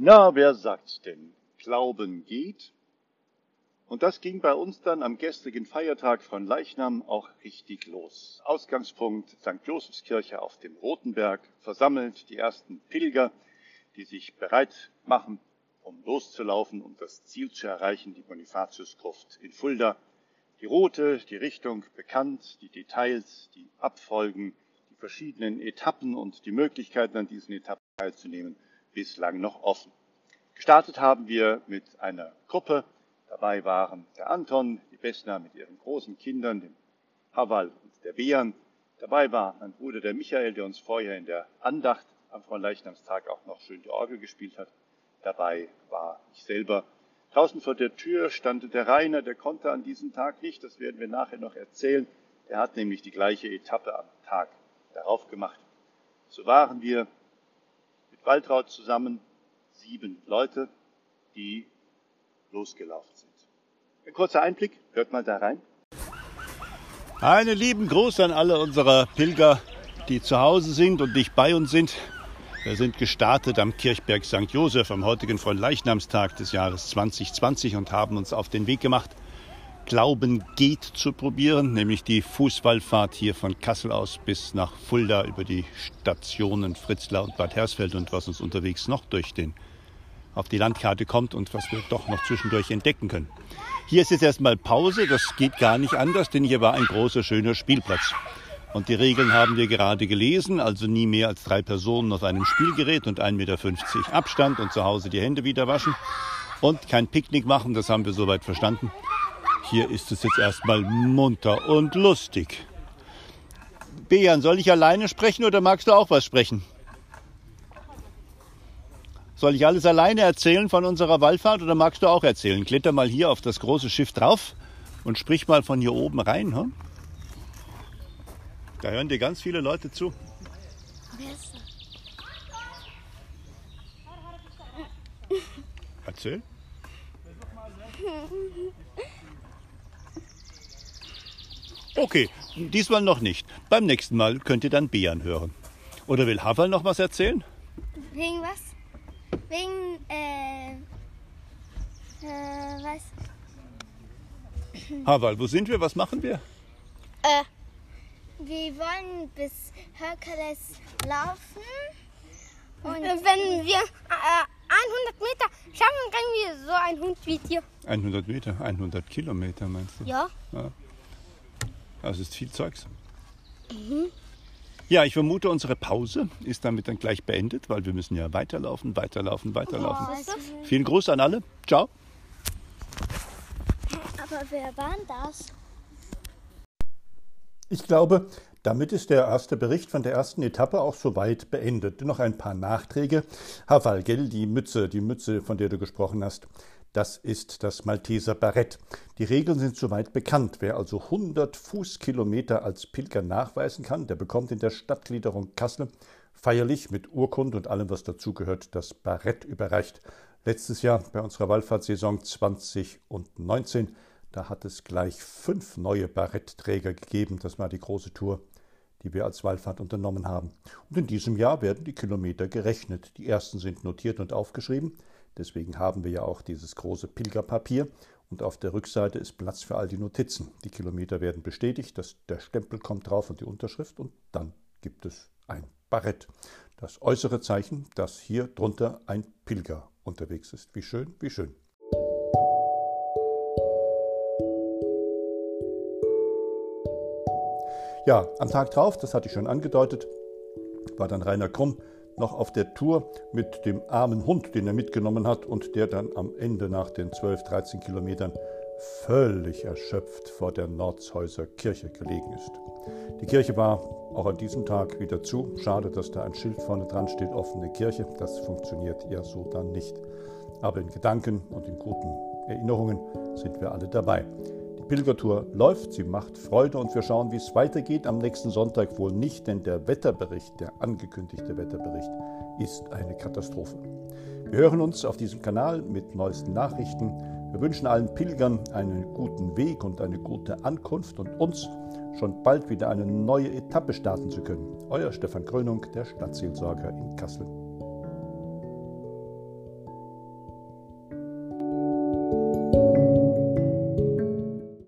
Na, wer sagt's denn? Glauben geht. Und das ging bei uns dann am gestrigen Feiertag von Leichnam auch richtig los. Ausgangspunkt St. Josefskirche auf dem Rotenberg, versammelt die ersten Pilger, die sich bereit machen, um loszulaufen, um das Ziel zu erreichen, die Bonifatiusgruft in Fulda. Die Route, die Richtung bekannt, die Details, die Abfolgen, die verschiedenen Etappen und die Möglichkeiten an diesen Etappen teilzunehmen, bislang noch offen. Gestartet haben wir mit einer Gruppe. Dabei waren der Anton, die Besna mit ihren großen Kindern, dem Hawal und der Bean. Dabei war mein Bruder der Michael, der uns vorher in der Andacht am Fronleichnamstag auch noch schön die Orgel gespielt hat. Dabei war ich selber. Draußen vor der Tür stand der Rainer, der konnte an diesem Tag nicht, das werden wir nachher noch erzählen. Er hat nämlich die gleiche Etappe am Tag darauf gemacht. So waren wir mit Waltraud zusammen sieben Leute, die losgelaufen sind. Ein kurzer Einblick, hört mal da rein. Einen lieben Gruß an alle unserer Pilger, die zu Hause sind und nicht bei uns sind. Wir sind gestartet am Kirchberg St. Josef am heutigen Leichnamstag des Jahres 2020 und haben uns auf den Weg gemacht, Glauben geht zu probieren, nämlich die Fußballfahrt hier von Kassel aus bis nach Fulda über die Stationen Fritzlar und Bad Hersfeld und was uns unterwegs noch durch den auf die Landkarte kommt und was wir doch noch zwischendurch entdecken können. Hier ist jetzt erstmal Pause, das geht gar nicht anders, denn hier war ein großer, schöner Spielplatz. Und die Regeln haben wir gerade gelesen, also nie mehr als drei Personen auf einem Spielgerät und 1,50 Meter Abstand und zu Hause die Hände wieder waschen und kein Picknick machen, das haben wir soweit verstanden. Hier ist es jetzt erstmal munter und lustig. Bejan, soll ich alleine sprechen oder magst du auch was sprechen? Soll ich alles alleine erzählen von unserer Wallfahrt oder magst du auch erzählen? Kletter mal hier auf das große Schiff drauf und sprich mal von hier oben rein. Hm? Da hören dir ganz viele Leute zu. Erzähl. Okay, diesmal noch nicht. Beim nächsten Mal könnt ihr dann Bean hören. Oder will Haval noch was erzählen? Wegen was? Wegen, äh, äh, was? Haval, wo sind wir? Was machen wir? Äh, wir wollen bis Herkules laufen. Und wenn wir äh, 100 Meter schaffen, können wir so ein Hund wie dir. 100 Meter, 100 Kilometer meinst du? Ja. ja. Das ist viel Zeugs. Mhm. Ja, ich vermute, unsere Pause ist damit dann gleich beendet, weil wir müssen ja weiterlaufen, weiterlaufen, weiterlaufen. Oh, Vielen Gruß an alle. Ciao. Aber wer war das? Ich glaube, damit ist der erste Bericht von der ersten Etappe auch soweit beendet. Noch ein paar Nachträge. Herr Walgel, die Mütze, die Mütze, von der du gesprochen hast, das ist das Malteser Barett. Die Regeln sind soweit bekannt. Wer also 100 Fußkilometer als Pilger nachweisen kann, der bekommt in der Stadtgliederung Kassel feierlich mit Urkunde und allem, was dazugehört, das Barett überreicht. Letztes Jahr bei unserer Wallfahrtssaison 2019 da hat es gleich fünf neue Barettträger gegeben. Das war die große Tour, die wir als Wallfahrt unternommen haben. Und in diesem Jahr werden die Kilometer gerechnet. Die ersten sind notiert und aufgeschrieben. Deswegen haben wir ja auch dieses große Pilgerpapier. Und auf der Rückseite ist Platz für all die Notizen. Die Kilometer werden bestätigt, dass der Stempel kommt drauf und die Unterschrift. Und dann gibt es ein Barett. Das äußere Zeichen, dass hier drunter ein Pilger unterwegs ist. Wie schön, wie schön. Ja, am Tag drauf, das hatte ich schon angedeutet, war dann Rainer Krumm noch auf der Tour mit dem armen Hund, den er mitgenommen hat und der dann am Ende nach den 12, 13 Kilometern völlig erschöpft vor der Nordshäuser Kirche gelegen ist. Die Kirche war auch an diesem Tag wieder zu. Schade, dass da ein Schild vorne dran steht, offene Kirche. Das funktioniert ja so dann nicht. Aber in Gedanken und in guten Erinnerungen sind wir alle dabei. Pilgertour läuft, sie macht Freude und wir schauen, wie es weitergeht. Am nächsten Sonntag wohl nicht, denn der Wetterbericht, der angekündigte Wetterbericht, ist eine Katastrophe. Wir hören uns auf diesem Kanal mit neuesten Nachrichten. Wir wünschen allen Pilgern einen guten Weg und eine gute Ankunft und uns schon bald wieder eine neue Etappe starten zu können. Euer Stefan Krönung, der Stadtseelsorger in Kassel.